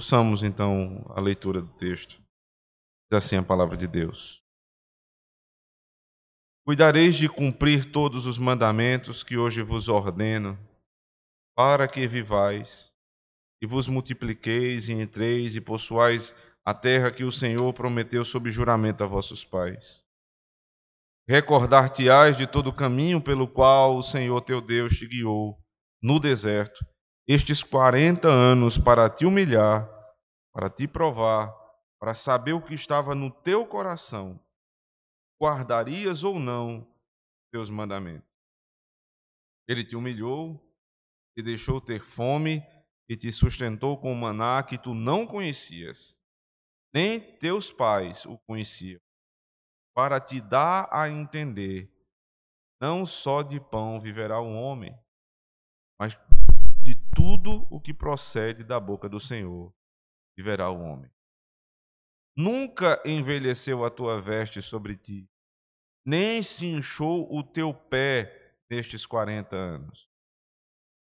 Ouçamos então a leitura do texto. Diz assim a palavra de Deus. Cuidareis de cumprir todos os mandamentos que hoje vos ordeno, para que vivais e vos multipliqueis e entreis e possuais a terra que o Senhor prometeu sob juramento a vossos pais. Recordar-te-ás de todo o caminho pelo qual o Senhor teu Deus te guiou no deserto, estes quarenta anos para te humilhar, para te provar, para saber o que estava no teu coração, guardarias ou não teus mandamentos. Ele te humilhou, te deixou ter fome e te sustentou com maná que tu não conhecias, nem teus pais o conheciam, para te dar a entender: não só de pão viverá o homem, mas de tudo o que procede da boca do Senhor viverá o homem. Nunca envelheceu a tua veste sobre ti, nem se inchou o teu pé nestes quarenta anos.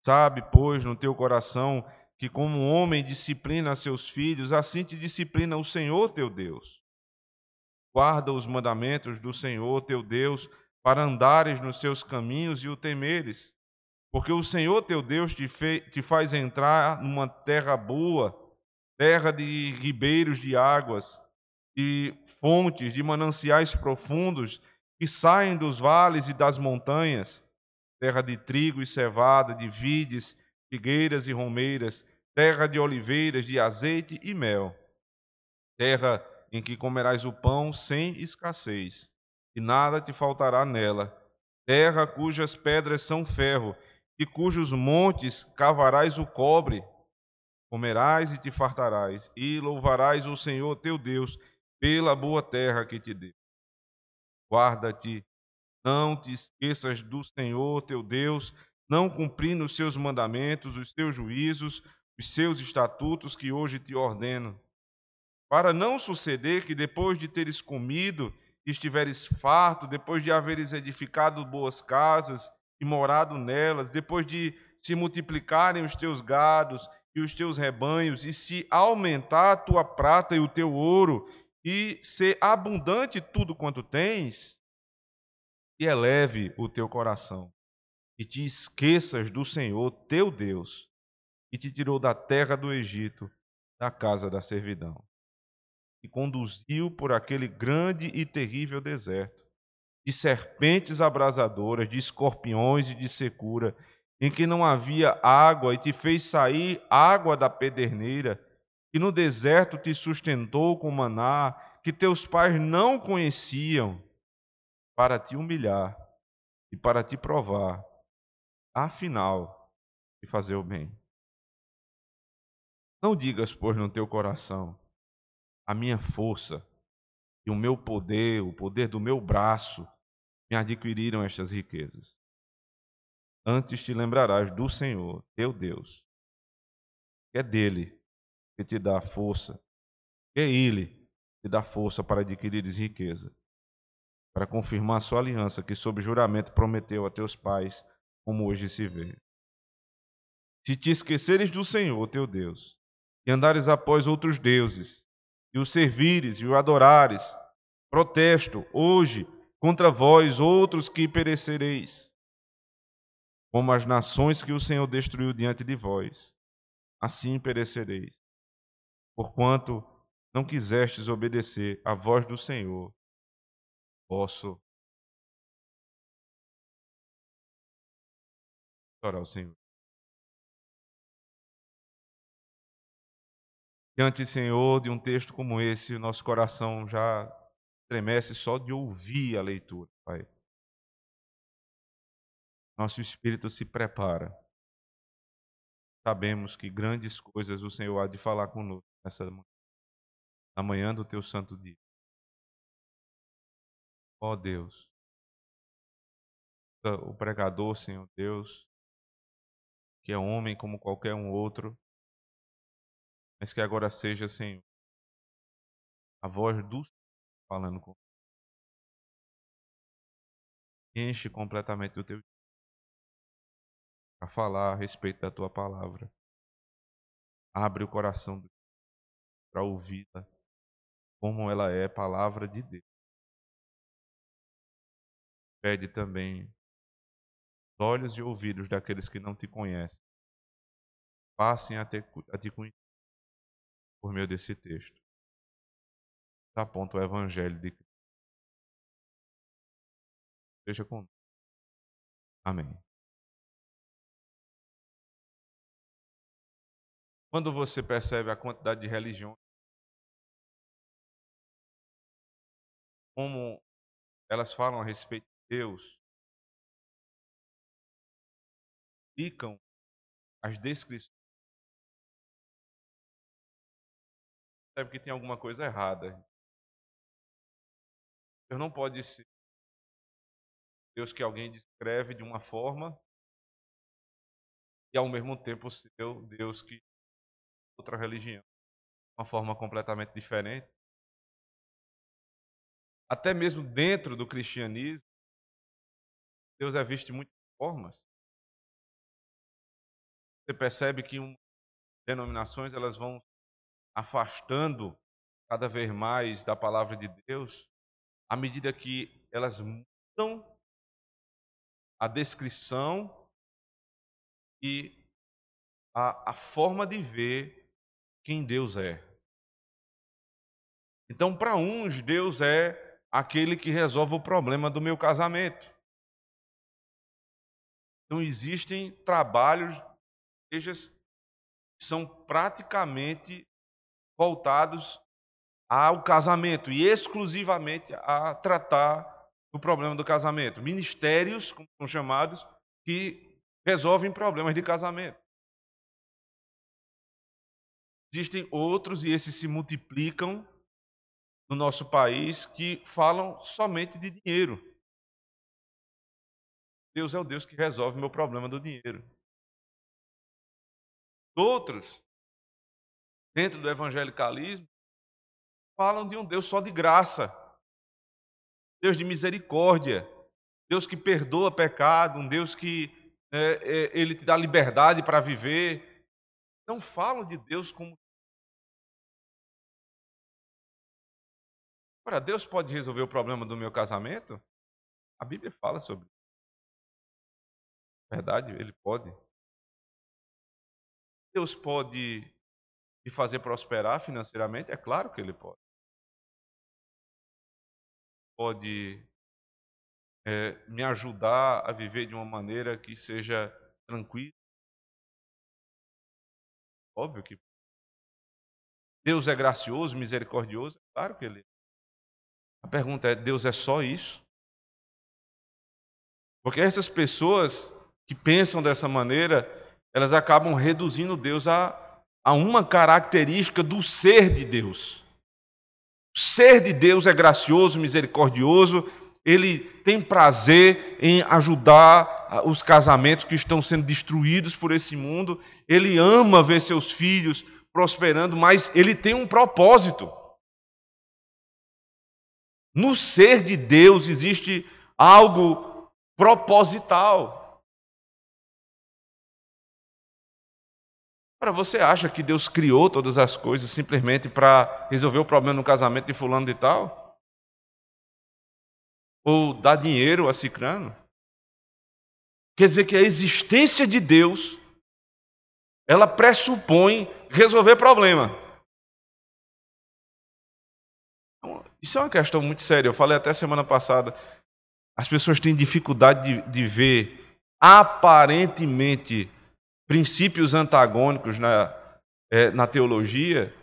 Sabe, pois, no teu coração que, como um homem disciplina seus filhos, assim te disciplina o Senhor teu Deus. Guarda os mandamentos do Senhor teu Deus, para andares nos seus caminhos e o temeres, porque o Senhor teu Deus te, te faz entrar numa terra boa, terra de ribeiros de águas, de fontes, de mananciais profundos que saem dos vales e das montanhas. Terra de trigo e cevada, de vides, figueiras e romeiras, terra de oliveiras, de azeite e mel, terra em que comerás o pão sem escassez, e nada te faltará nela, terra cujas pedras são ferro, e cujos montes cavarás o cobre, comerás e te fartarás, e louvarás o Senhor teu Deus pela boa terra que te deu. Guarda-te não te esqueças do Senhor teu Deus, não cumprindo os seus mandamentos, os teus juízos, os seus estatutos que hoje te ordeno. Para não suceder que depois de teres comido estiveres farto, depois de haveres edificado boas casas e morado nelas, depois de se multiplicarem os teus gados e os teus rebanhos, e se aumentar a tua prata e o teu ouro, e ser abundante tudo quanto tens, e eleve o teu coração, e te esqueças do Senhor teu Deus, que te tirou da terra do Egito, da casa da servidão, e conduziu por aquele grande e terrível deserto, de serpentes abrasadoras, de escorpiões e de secura, em que não havia água, e te fez sair água da pederneira, e no deserto te sustentou com maná, que teus pais não conheciam, para te humilhar e para te provar, afinal, de fazer o bem. Não digas, pois, no teu coração, a minha força e o meu poder, o poder do meu braço, me adquiriram estas riquezas. Antes te lembrarás do Senhor, teu Deus, é dele que te dá força, é ele que dá força para adquirires riqueza para confirmar a sua aliança que, sob juramento, prometeu a teus pais, como hoje se vê. Se te esqueceres do Senhor, teu Deus, e andares após outros deuses, e o servires e o adorares, protesto hoje contra vós, outros que perecereis, como as nações que o Senhor destruiu diante de vós, assim perecereis, porquanto não quisestes obedecer à voz do Senhor, posso orar ao Senhor. Diante, Senhor, de um texto como esse, nosso coração já tremece só de ouvir a leitura, Pai. Nosso espírito se prepara. Sabemos que grandes coisas o Senhor há de falar conosco nessa manhã, na manhã do teu santo dia. Ó oh, Deus, o pregador, Senhor Deus, que é homem como qualquer um outro, mas que agora seja, Senhor, a voz do Senhor falando com Enche completamente o teu para falar a respeito da tua palavra. Abre o coração para ouvi-la como ela é palavra de Deus. Pede também olhos e ouvidos daqueles que não te conhecem passem a te, a te conhecer por meio desse texto. Aponta o Evangelho de Cristo. Seja conosco. Amém. Quando você percebe a quantidade de religiões, como elas falam a respeito de Deus, ficam as descrições. Sabe que tem alguma coisa errada. Deus não pode ser Deus que alguém descreve de uma forma e ao mesmo tempo ser Deus que outra religião, uma forma completamente diferente. Até mesmo dentro do cristianismo, Deus é visto de muitas formas. Você percebe que um, denominações elas vão afastando cada vez mais da palavra de Deus à medida que elas mudam a descrição e a, a forma de ver quem Deus é. Então, para uns, Deus é aquele que resolve o problema do meu casamento. Então, existem trabalhos, igrejas, que são praticamente voltados ao casamento e exclusivamente a tratar do problema do casamento. Ministérios, como são chamados, que resolvem problemas de casamento. Existem outros, e esses se multiplicam no nosso país, que falam somente de dinheiro. Deus é o Deus que resolve meu problema do dinheiro. Outros, dentro do evangelicalismo, falam de um Deus só de graça, Deus de misericórdia, Deus que perdoa pecado, um Deus que é, é, ele te dá liberdade para viver. Não falam de Deus como Ora, Deus pode resolver o problema do meu casamento? A Bíblia fala sobre isso. Verdade, ele pode. Deus pode me fazer prosperar financeiramente? É claro que ele pode. Pode é, me ajudar a viver de uma maneira que seja tranquila? Óbvio que Deus é gracioso, misericordioso? É claro que ele é. A pergunta é: Deus é só isso? Porque essas pessoas que pensam dessa maneira, elas acabam reduzindo Deus a, a uma característica do ser de Deus. O ser de Deus é gracioso, misericordioso, ele tem prazer em ajudar os casamentos que estão sendo destruídos por esse mundo, ele ama ver seus filhos prosperando, mas ele tem um propósito. No ser de Deus existe algo proposital. Para você acha que Deus criou todas as coisas simplesmente para resolver o problema no casamento de fulano de tal? Ou dar dinheiro a cicrano? Quer dizer que a existência de Deus ela pressupõe resolver problema. Isso é uma questão muito séria. Eu falei até semana passada. As pessoas têm dificuldade de, de ver aparentemente princípios antagônicos na, é, na teologia,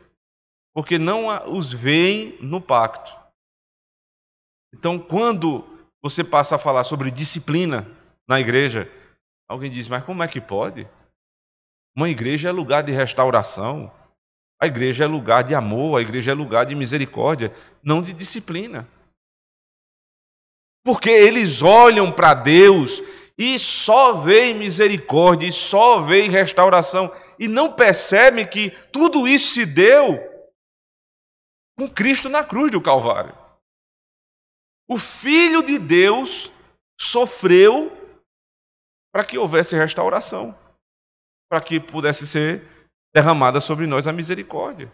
porque não os veem no pacto. Então, quando você passa a falar sobre disciplina na igreja, alguém diz: Mas como é que pode? Uma igreja é lugar de restauração. A igreja é lugar de amor, a igreja é lugar de misericórdia, não de disciplina. Porque eles olham para Deus e só veem misericórdia, e só veem restauração, e não percebem que tudo isso se deu com Cristo na cruz do Calvário. O Filho de Deus sofreu para que houvesse restauração, para que pudesse ser derramada sobre nós a misericórdia.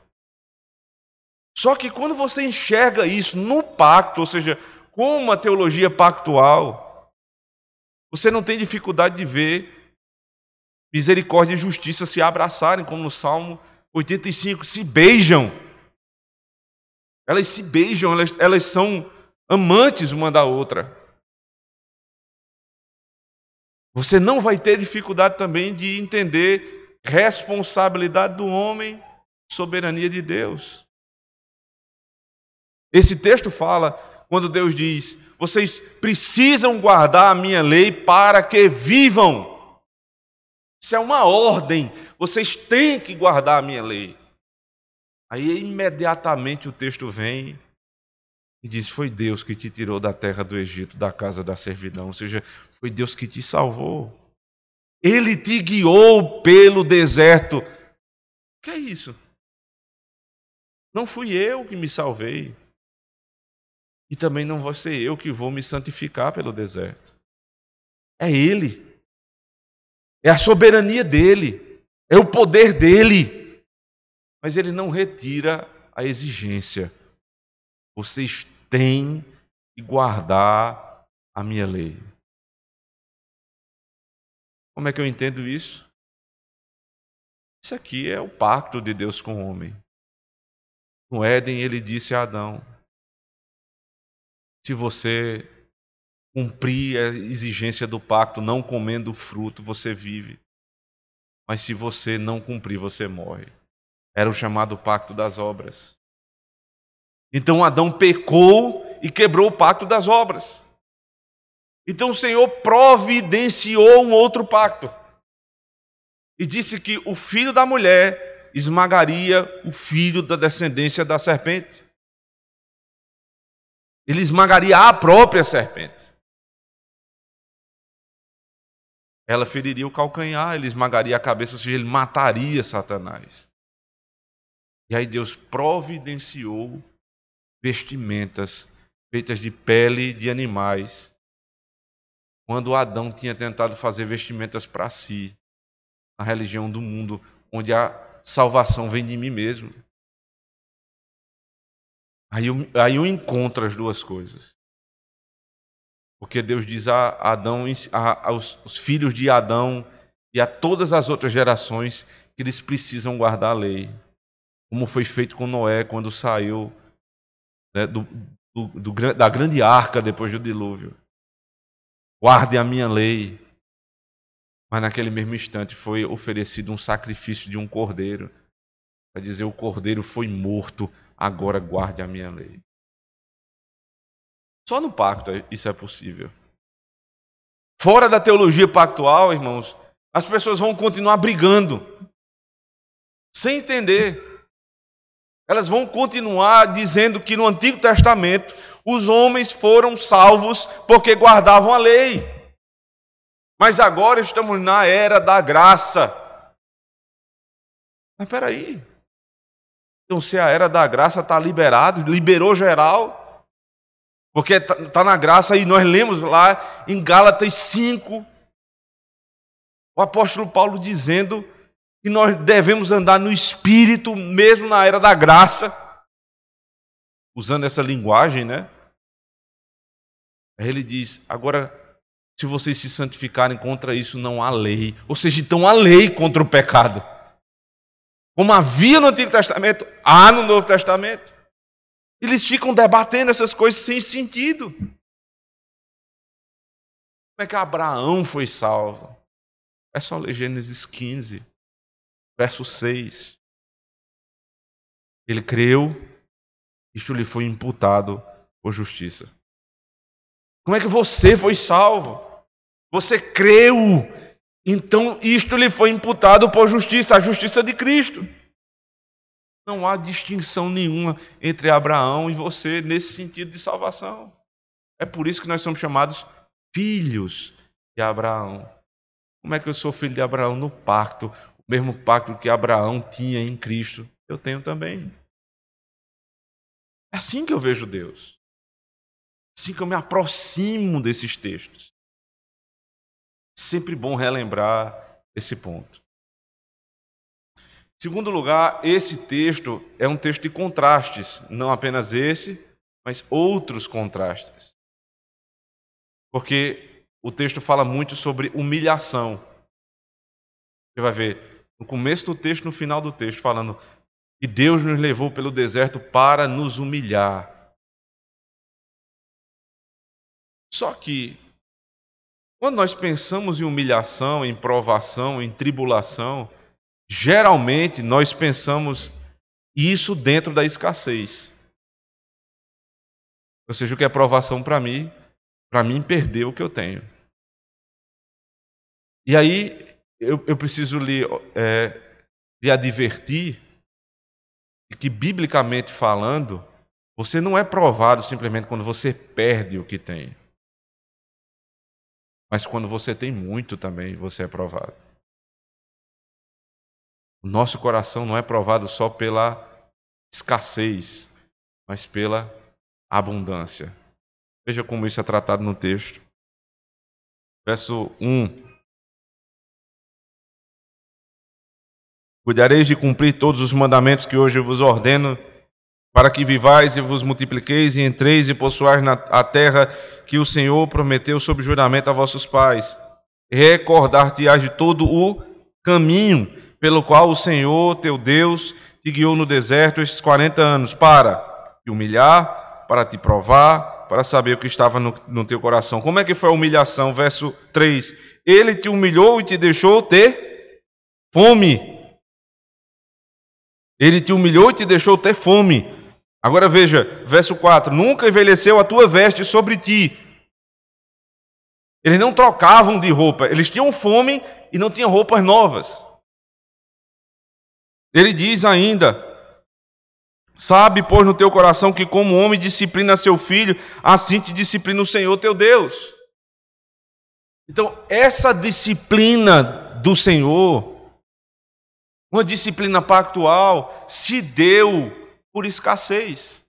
Só que quando você enxerga isso no pacto, ou seja, com uma teologia pactual, você não tem dificuldade de ver misericórdia e justiça se abraçarem, como no Salmo 85, se beijam. Elas se beijam, elas, elas são amantes uma da outra. Você não vai ter dificuldade também de entender responsabilidade do homem, soberania de Deus. Esse texto fala quando Deus diz: vocês precisam guardar a minha lei para que vivam. Isso é uma ordem, vocês têm que guardar a minha lei. Aí imediatamente o texto vem e diz: Foi Deus que te tirou da terra do Egito, da casa da servidão. Ou seja, foi Deus que te salvou. Ele te guiou pelo deserto. O que é isso? Não fui eu que me salvei. E também não vou ser eu que vou me santificar pelo deserto. É Ele. É a soberania dele. É o poder dele. Mas Ele não retira a exigência. Vocês tem que guardar a minha lei. Como é que eu entendo isso? Isso aqui é o pacto de Deus com o homem. No Éden, ele disse a Adão: se você cumprir a exigência do pacto, não comendo o fruto, você vive. Mas se você não cumprir, você morre. Era o chamado pacto das obras. Então Adão pecou e quebrou o pacto das obras. Então o Senhor providenciou um outro pacto. E disse que o filho da mulher esmagaria o filho da descendência da serpente. Ele esmagaria a própria serpente. Ela feriria o calcanhar, ele esmagaria a cabeça, ou seja, ele mataria Satanás. E aí Deus providenciou vestimentas feitas de pele de animais. Quando Adão tinha tentado fazer vestimentas para si, na religião do mundo, onde a salvação vem de mim mesmo. Aí eu, aí eu encontro as duas coisas. Porque Deus diz a Adão, a, aos, aos filhos de Adão e a todas as outras gerações que eles precisam guardar a lei. Como foi feito com Noé quando saiu né, do, do, do, da grande arca depois do dilúvio. Guarde a minha lei. Mas naquele mesmo instante foi oferecido um sacrifício de um cordeiro. Para dizer: o cordeiro foi morto, agora guarde a minha lei. Só no pacto isso é possível. Fora da teologia pactual, irmãos, as pessoas vão continuar brigando, sem entender. Elas vão continuar dizendo que no Antigo Testamento os homens foram salvos porque guardavam a lei. Mas agora estamos na era da graça. Mas peraí. Então, se a era da graça está liberado, liberou geral, porque está tá na graça, e nós lemos lá em Gálatas 5, o apóstolo Paulo dizendo que nós devemos andar no espírito, mesmo na era da graça, usando essa linguagem, né? Aí ele diz: agora, se vocês se santificarem contra isso, não há lei. Ou seja, então há lei contra o pecado. Como havia no Antigo Testamento, há no Novo Testamento. Eles ficam debatendo essas coisas sem sentido. Como é que Abraão foi salvo? É só ler Gênesis 15 verso 6. Ele creu, isto lhe foi imputado por justiça. Como é que você foi salvo? Você creu, então isto lhe foi imputado por justiça, a justiça de Cristo. Não há distinção nenhuma entre Abraão e você nesse sentido de salvação. É por isso que nós somos chamados filhos de Abraão. Como é que eu sou filho de Abraão? No pacto mesmo pacto que Abraão tinha em Cristo, eu tenho também. É assim que eu vejo Deus. Assim que eu me aproximo desses textos. Sempre bom relembrar esse ponto. Segundo lugar, esse texto é um texto de contrastes, não apenas esse, mas outros contrastes. Porque o texto fala muito sobre humilhação. Você vai ver no começo do texto, no final do texto, falando que Deus nos levou pelo deserto para nos humilhar. Só que, quando nós pensamos em humilhação, em provação, em tribulação, geralmente nós pensamos isso dentro da escassez. Ou seja, o que é provação para mim, para mim perder o que eu tenho. E aí eu, eu preciso lhe, é, lhe advertir que, biblicamente falando, você não é provado simplesmente quando você perde o que tem. Mas quando você tem muito também, você é provado. O nosso coração não é provado só pela escassez, mas pela abundância. Veja como isso é tratado no texto. Verso 1. Cuidareis de cumprir todos os mandamentos que hoje vos ordeno, para que vivais e vos multipliqueis e entreis e possuais na a terra que o Senhor prometeu sob juramento a vossos pais. Recordar-te-ás de todo o caminho pelo qual o Senhor teu Deus te guiou no deserto estes 40 anos, para te humilhar, para te provar, para saber o que estava no, no teu coração. Como é que foi a humilhação? Verso 3: Ele te humilhou e te deixou ter fome ele te humilhou e te deixou ter fome. Agora veja, verso 4: Nunca envelheceu a tua veste sobre ti. Eles não trocavam de roupa, eles tinham fome e não tinham roupas novas. Ele diz ainda: Sabe, pois, no teu coração que, como homem disciplina seu filho, assim te disciplina o Senhor teu Deus. Então, essa disciplina do Senhor uma disciplina pactual se deu por escassez.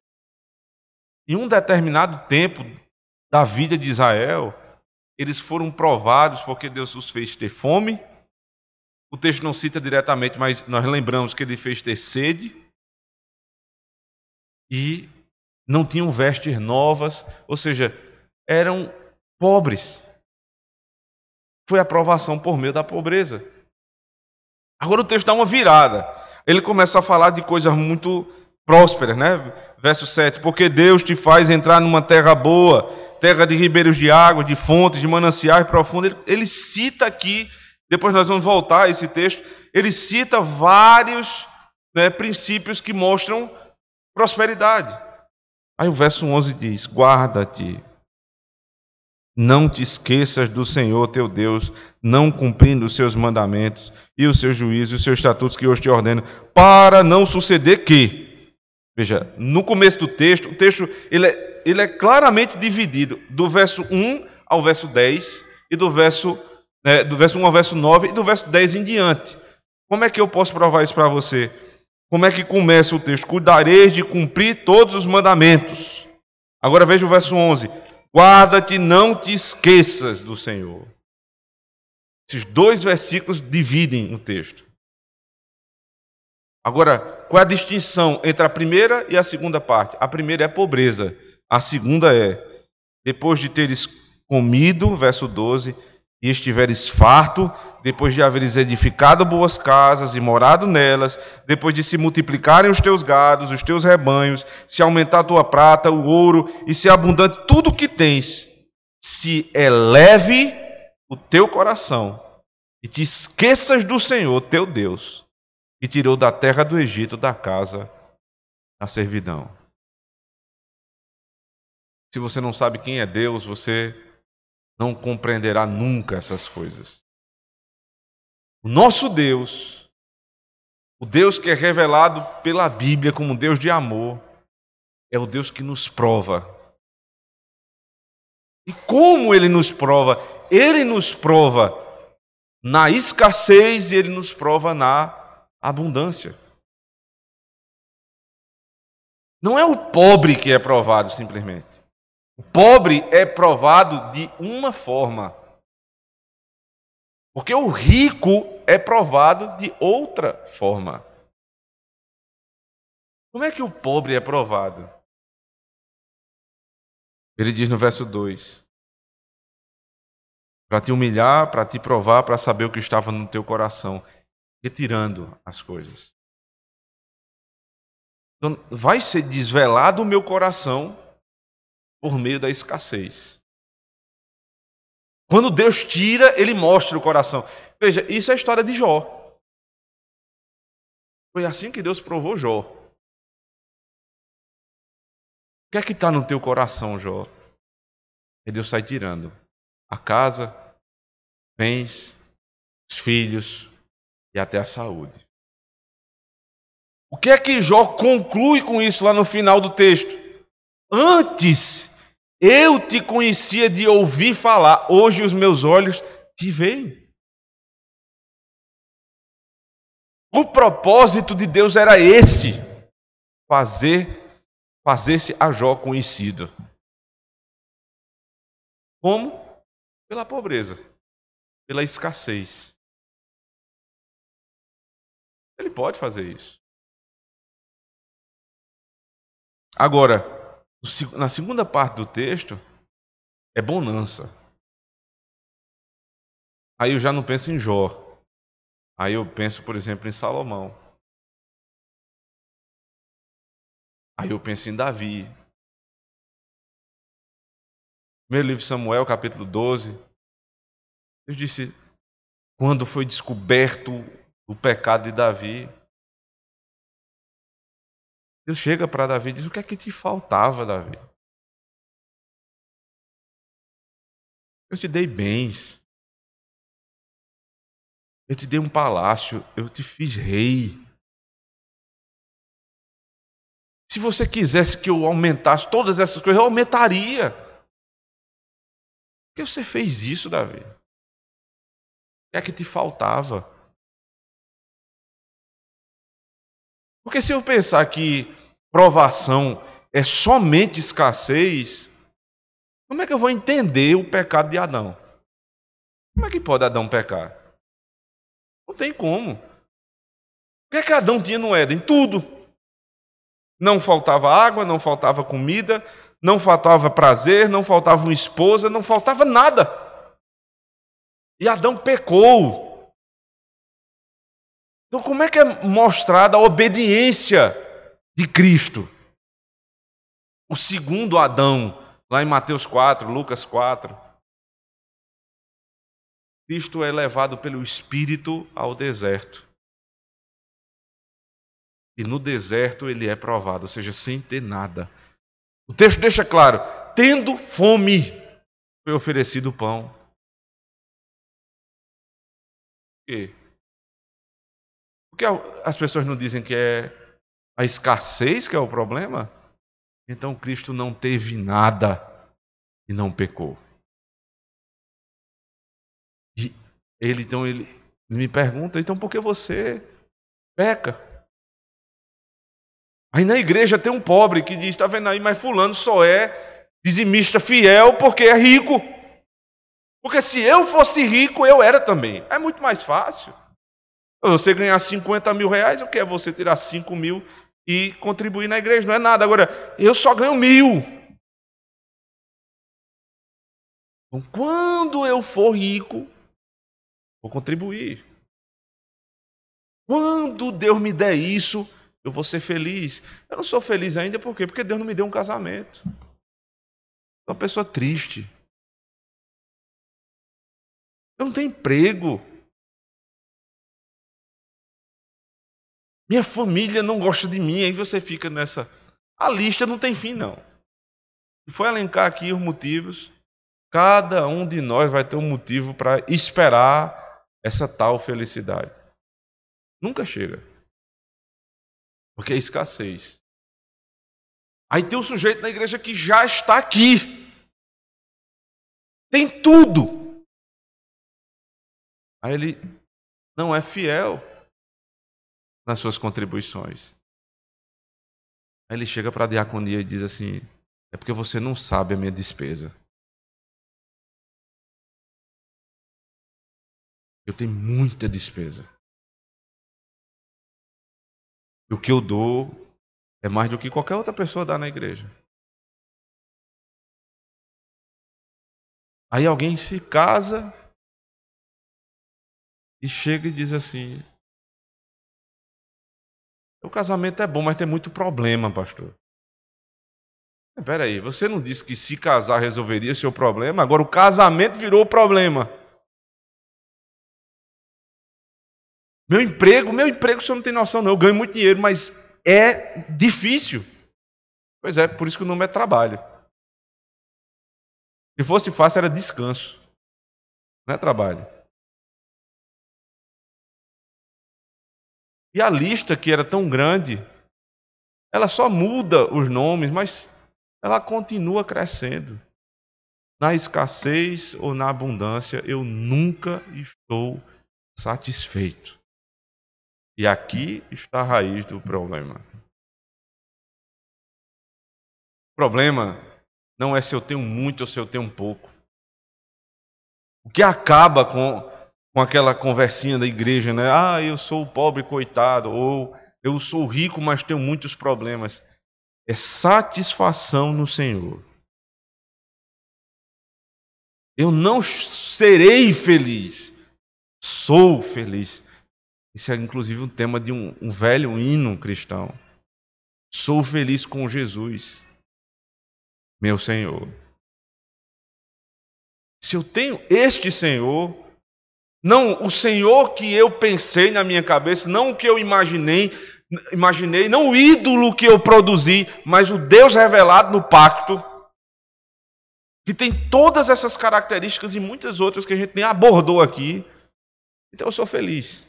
Em um determinado tempo da vida de Israel, eles foram provados porque Deus os fez ter fome. O texto não cita diretamente, mas nós lembramos que ele fez ter sede. E não tinham vestes novas, ou seja, eram pobres. Foi a provação por meio da pobreza. Agora o texto dá uma virada. Ele começa a falar de coisas muito prósperas, né? Verso 7: Porque Deus te faz entrar numa terra boa, terra de ribeiros de água, de fontes, de mananciais profundos. Ele, ele cita aqui, depois nós vamos voltar a esse texto, ele cita vários né, princípios que mostram prosperidade. Aí o verso 11 diz: Guarda-te não te esqueças do Senhor teu Deus, não cumprindo os seus mandamentos e os seus juízos e os seus estatutos que hoje te ordeno, para não suceder que. Veja, no começo do texto, o texto ele é, ele é claramente dividido do verso 1 ao verso 10 e do verso, né, do verso 1 ao verso 9 e do verso 10 em diante. Como é que eu posso provar isso para você? Como é que começa o texto? Cuidareis de cumprir todos os mandamentos. Agora veja o verso 11 Guarda-te, não te esqueças do Senhor. Esses dois versículos dividem o texto. Agora, qual é a distinção entre a primeira e a segunda parte? A primeira é pobreza, a segunda é depois de teres comido, verso 12, e estiveres farto, depois de haveres edificado boas casas e morado nelas, depois de se multiplicarem os teus gados, os teus rebanhos, se aumentar a tua prata, o ouro e se abundante tudo o que tens, se eleve o teu coração e te esqueças do Senhor teu Deus, que tirou da terra do Egito da casa da servidão. Se você não sabe quem é Deus, você não compreenderá nunca essas coisas. O nosso Deus, o Deus que é revelado pela Bíblia como Deus de amor, é o Deus que nos prova. E como ele nos prova? Ele nos prova na escassez e ele nos prova na abundância. Não é o pobre que é provado simplesmente. O pobre é provado de uma forma. Porque o rico é provado de outra forma. Como é que o pobre é provado? Ele diz no verso 2: Para te humilhar, para te provar, para saber o que estava no teu coração, retirando as coisas. Então, vai ser desvelado o meu coração por meio da escassez. Quando Deus tira, ele mostra o coração. Veja, isso é a história de Jó. Foi assim que Deus provou Jó. O que é que está no teu coração, Jó? E Deus sai tirando a casa, bens, os filhos e até a saúde. O que é que Jó conclui com isso lá no final do texto? Antes eu te conhecia de ouvir falar, hoje os meus olhos te veem. O propósito de Deus era esse: fazer fazer-se a Jó conhecido. Como? Pela pobreza, pela escassez. Ele pode fazer isso. Agora, na segunda parte do texto, é bonança. Aí eu já não penso em Jó. Aí eu penso, por exemplo, em Salomão. Aí eu penso em Davi. Meu livro Samuel, capítulo 12. Deus disse: quando foi descoberto o pecado de Davi, Deus chega para Davi e diz: O que é que te faltava, Davi? Eu te dei bens. Eu te dei um palácio. Eu te fiz rei. Se você quisesse que eu aumentasse todas essas coisas, eu aumentaria. Por que você fez isso, Davi? O que é que te faltava? Porque se eu pensar que provação é somente escassez, como é que eu vou entender o pecado de Adão? Como é que pode Adão pecar? Não tem como. O que é que Adão tinha no Éden? Tudo. Não faltava água, não faltava comida, não faltava prazer, não faltava uma esposa, não faltava nada. E Adão pecou. Então, como é que é mostrada a obediência de Cristo. O segundo Adão, lá em Mateus 4, Lucas 4. Cristo é levado pelo Espírito ao deserto. E no deserto ele é provado, ou seja, sem ter nada. O texto deixa claro: tendo fome, foi oferecido pão. Quê? Porque as pessoas não dizem que é a escassez que é o problema, então Cristo não teve nada e não pecou. E ele então ele, me pergunta, então por que você peca? Aí na igreja tem um pobre que diz, está vendo aí, mas fulano só é dizimista fiel porque é rico. Porque se eu fosse rico, eu era também. É muito mais fácil. Você ganhar 50 mil reais, o que é você tirar 5 mil e contribuir na igreja, não é nada. Agora, eu só ganho mil. Então, quando eu for rico, vou contribuir. Quando Deus me der isso, eu vou ser feliz. Eu não sou feliz ainda, por quê? Porque Deus não me deu um casamento. Sou uma pessoa triste. Eu não tenho emprego. Minha família não gosta de mim, aí você fica nessa. A lista não tem fim, não. Se for elencar aqui os motivos, cada um de nós vai ter um motivo para esperar essa tal felicidade. Nunca chega. Porque é escassez. Aí tem um sujeito na igreja que já está aqui. Tem tudo. Aí ele não é fiel nas suas contribuições. Aí ele chega para a diaconia e diz assim: é porque você não sabe a minha despesa. Eu tenho muita despesa. E o que eu dou é mais do que qualquer outra pessoa dá na igreja. Aí alguém se casa e chega e diz assim: o casamento é bom, mas tem muito problema, pastor. Espera aí, você não disse que se casar resolveria seu problema? Agora o casamento virou o problema. Meu emprego, meu emprego, você não tem noção, não. Eu ganho muito dinheiro, mas é difícil. Pois é, por isso que o nome é trabalho. Se fosse fácil, era descanso. Não é trabalho. E a lista, que era tão grande, ela só muda os nomes, mas ela continua crescendo. Na escassez ou na abundância, eu nunca estou satisfeito. E aqui está a raiz do problema. O problema não é se eu tenho muito ou se eu tenho pouco. O que acaba com com aquela conversinha da igreja, né? Ah, eu sou pobre coitado, ou eu sou rico, mas tenho muitos problemas. É satisfação no Senhor. Eu não serei feliz, sou feliz. Isso é inclusive um tema de um, um velho hino cristão. Sou feliz com Jesus, meu Senhor. Se eu tenho este Senhor, não o Senhor que eu pensei na minha cabeça, não o que eu imaginei, imaginei, não o ídolo que eu produzi, mas o Deus revelado no pacto, que tem todas essas características e muitas outras que a gente nem abordou aqui. Então eu sou feliz.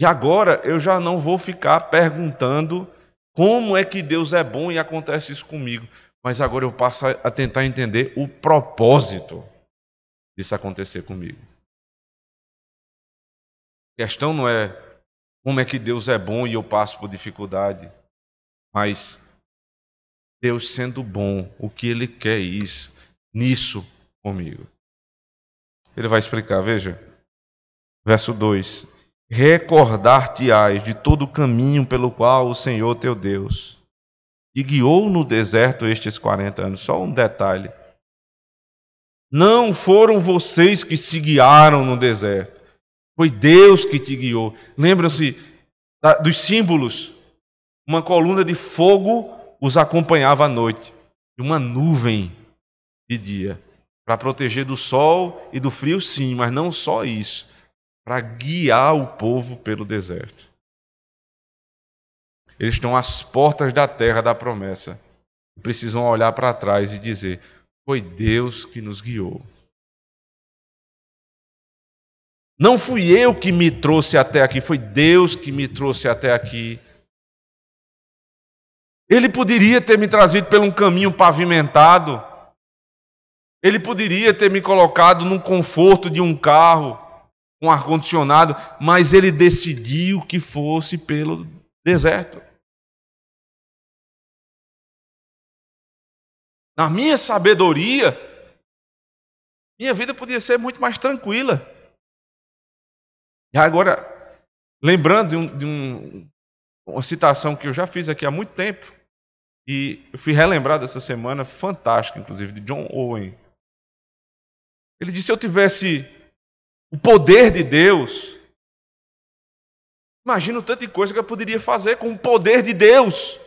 E agora eu já não vou ficar perguntando como é que Deus é bom e acontece isso comigo, mas agora eu passo a tentar entender o propósito disso acontecer comigo. A questão não é como é que Deus é bom e eu passo por dificuldade, mas Deus sendo bom, o que Ele quer isso, nisso comigo. Ele vai explicar, veja. Verso 2: Recordar-te-ás de todo o caminho pelo qual o Senhor teu Deus guiou no deserto estes 40 anos. Só um detalhe. Não foram vocês que se guiaram no deserto. Foi Deus que te guiou. Lembram-se dos símbolos? Uma coluna de fogo os acompanhava à noite, e uma nuvem de dia, para proteger do sol e do frio, sim, mas não só isso, para guiar o povo pelo deserto. Eles estão às portas da terra da promessa. Precisam olhar para trás e dizer: foi Deus que nos guiou. Não fui eu que me trouxe até aqui, foi Deus que me trouxe até aqui. Ele poderia ter me trazido por um caminho pavimentado. Ele poderia ter me colocado num conforto de um carro, com ar-condicionado, mas ele decidiu que fosse pelo deserto. Na minha sabedoria, minha vida podia ser muito mais tranquila. E agora, lembrando de, um, de um, uma citação que eu já fiz aqui há muito tempo, e eu fui relembrado essa semana, fantástica, inclusive, de John Owen. Ele disse: se eu tivesse o poder de Deus, imagina o tanto de coisa que eu poderia fazer com o poder de Deus.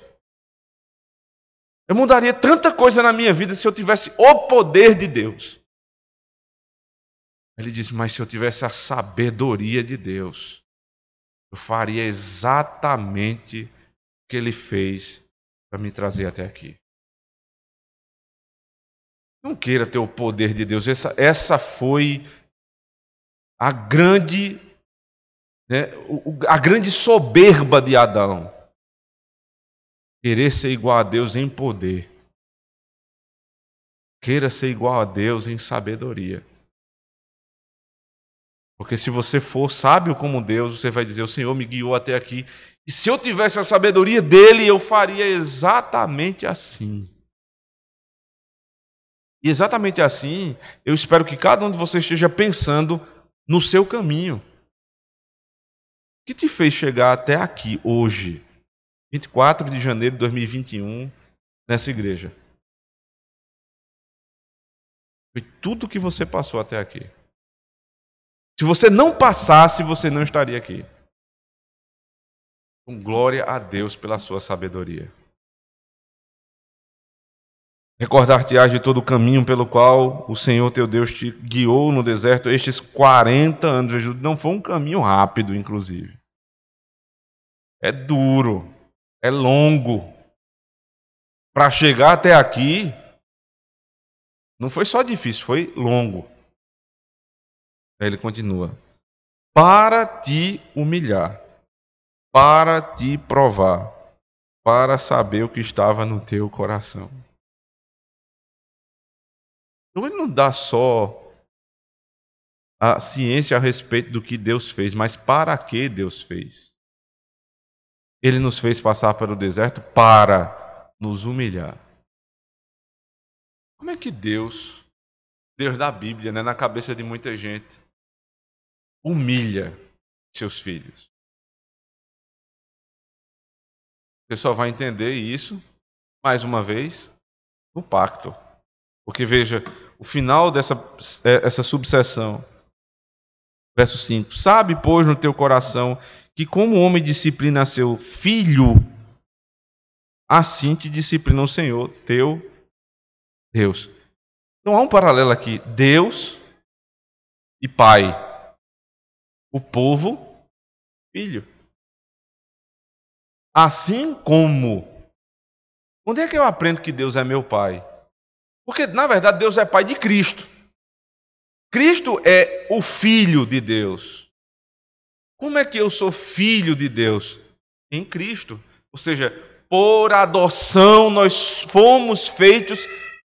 Eu mudaria tanta coisa na minha vida se eu tivesse o poder de Deus. Ele disse: Mas se eu tivesse a sabedoria de Deus, eu faria exatamente o que ele fez para me trazer até aqui. Não queira ter o poder de Deus. Essa, essa foi a grande, né, a grande soberba de Adão querer ser igual a Deus em poder. Queira ser igual a Deus em sabedoria. Porque se você for sábio como Deus, você vai dizer: O Senhor me guiou até aqui. E se eu tivesse a sabedoria dele, eu faria exatamente assim. E exatamente assim, eu espero que cada um de vocês esteja pensando no seu caminho. O que te fez chegar até aqui hoje, 24 de janeiro de 2021, nessa igreja? Foi tudo que você passou até aqui. Se você não passasse, você não estaria aqui. Com glória a Deus pela sua sabedoria. Recordar-te-ás de todo o caminho pelo qual o Senhor teu Deus te guiou no deserto estes 40 anos. Não foi um caminho rápido, inclusive. É duro, é longo. Para chegar até aqui, não foi só difícil, foi longo. Aí ele continua: para te humilhar, para te provar, para saber o que estava no teu coração. Então ele não dá só a ciência a respeito do que Deus fez, mas para que Deus fez. Ele nos fez passar pelo deserto para nos humilhar. Como é que Deus, Deus da Bíblia, né, na cabeça de muita gente, humilha seus filhos? Você só vai entender isso, mais uma vez, no pacto. Porque veja, o final dessa é, essa subseção, verso 5: Sabe, pois, no teu coração que, como o homem disciplina seu filho, assim te disciplina o Senhor, teu Deus. Então há um paralelo aqui: Deus e Pai. O povo, filho. Assim como. Onde é que eu aprendo que Deus é meu Pai? Porque, na verdade, Deus é pai de Cristo. Cristo é o filho de Deus. Como é que eu sou filho de Deus? Em Cristo. Ou seja, por adoção nós fomos feitos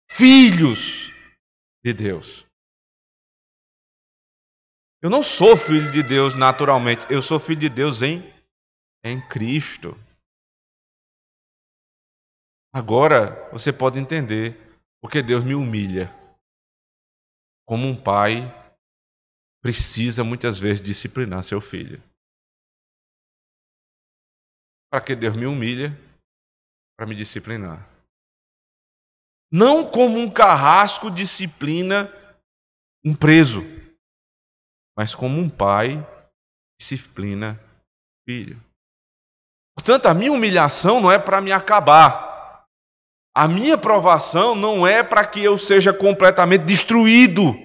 filhos de Deus. Eu não sou filho de Deus naturalmente, eu sou filho de Deus em, em Cristo. Agora você pode entender porque Deus me humilha. Como um pai precisa muitas vezes disciplinar seu filho. Para que Deus me humilha? Para me disciplinar. Não como um carrasco disciplina um preso, mas como um pai disciplina filho. Portanto, a minha humilhação não é para me acabar. A minha provação não é para que eu seja completamente destruído.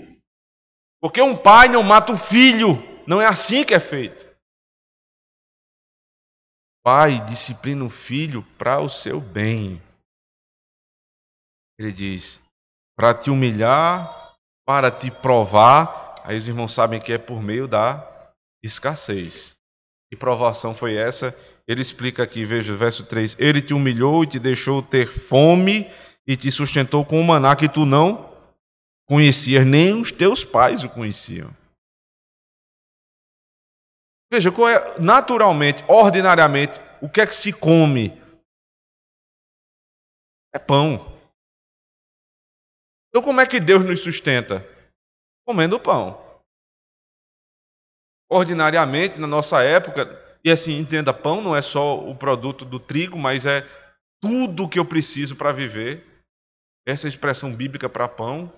Porque um pai não mata o filho. Não é assim que é feito. Pai disciplina o filho para o seu bem. Ele diz: para te humilhar, para te provar. Aí os irmãos sabem que é por meio da escassez. Que provação foi essa? Ele explica aqui, veja, verso 3: Ele te humilhou e te deixou ter fome e te sustentou com um maná que tu não conhecias, nem os teus pais o conheciam. Veja, é, naturalmente, ordinariamente, o que é que se come? É pão. Então, como é que Deus nos sustenta? Comendo pão. Ordinariamente, na nossa época, e assim, entenda, pão não é só o produto do trigo, mas é tudo que eu preciso para viver. Essa é expressão bíblica para pão.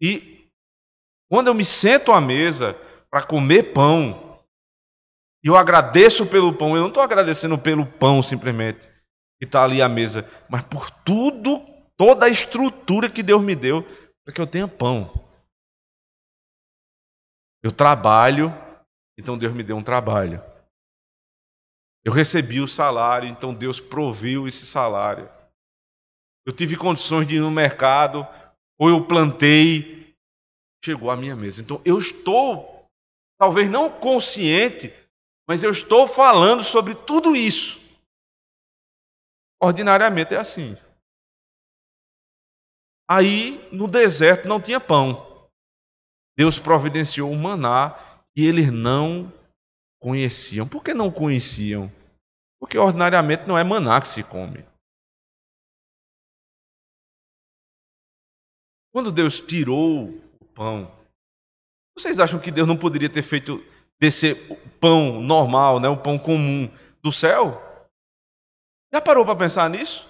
E quando eu me sento à mesa para comer pão, eu agradeço pelo pão, eu não estou agradecendo pelo pão simplesmente, que está ali à mesa, mas por tudo, toda a estrutura que Deus me deu para que eu tenha pão. Eu trabalho então Deus me deu um trabalho. Eu recebi o salário, então Deus proviu esse salário. Eu tive condições de ir no mercado, ou eu plantei, chegou à minha mesa. Então eu estou, talvez não consciente, mas eu estou falando sobre tudo isso. Ordinariamente é assim. Aí no deserto não tinha pão. Deus providenciou o maná e eles não conheciam. Por que não conheciam? Porque ordinariamente não é maná que se come. Quando Deus tirou o pão, vocês acham que Deus não poderia ter feito descer o pão normal, né, o pão comum do céu? Já parou para pensar nisso?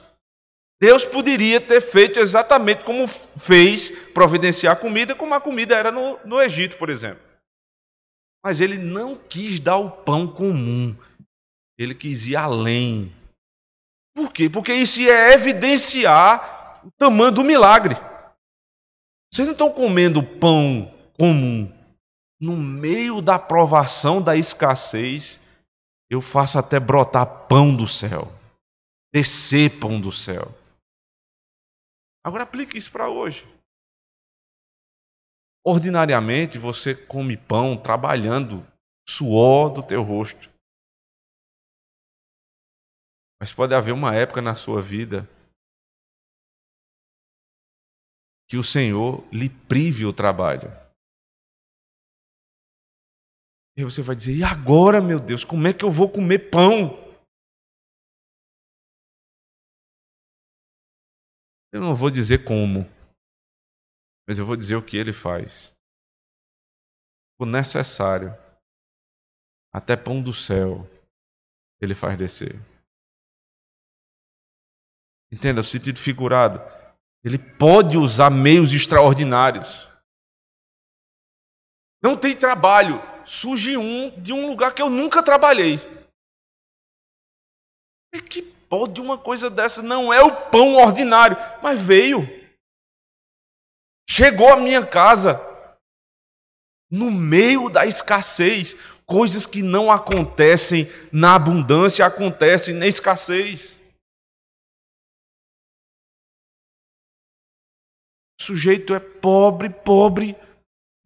Deus poderia ter feito exatamente como fez providenciar comida, como a comida era no, no Egito, por exemplo. Mas ele não quis dar o pão comum, ele quis ir além. Por quê? Porque isso ia evidenciar o tamanho do milagre. Vocês não estão comendo pão comum. No meio da provação, da escassez, eu faço até brotar pão do céu, descer pão do céu. Agora aplique isso para hoje. Ordinariamente você come pão trabalhando suor do teu rosto. Mas pode haver uma época na sua vida que o Senhor lhe prive o trabalho. E você vai dizer: e agora, meu Deus, como é que eu vou comer pão? Eu não vou dizer como, mas eu vou dizer o que ele faz. O necessário, até pão do céu, ele faz descer. Entenda o sentido figurado. Ele pode usar meios extraordinários. Não tem trabalho. Surge um de um lugar que eu nunca trabalhei. É que pode uma coisa dessa? Não é o pão ordinário, mas veio. Chegou à minha casa no meio da escassez, coisas que não acontecem na abundância acontecem na escassez. Sujeito é pobre, pobre,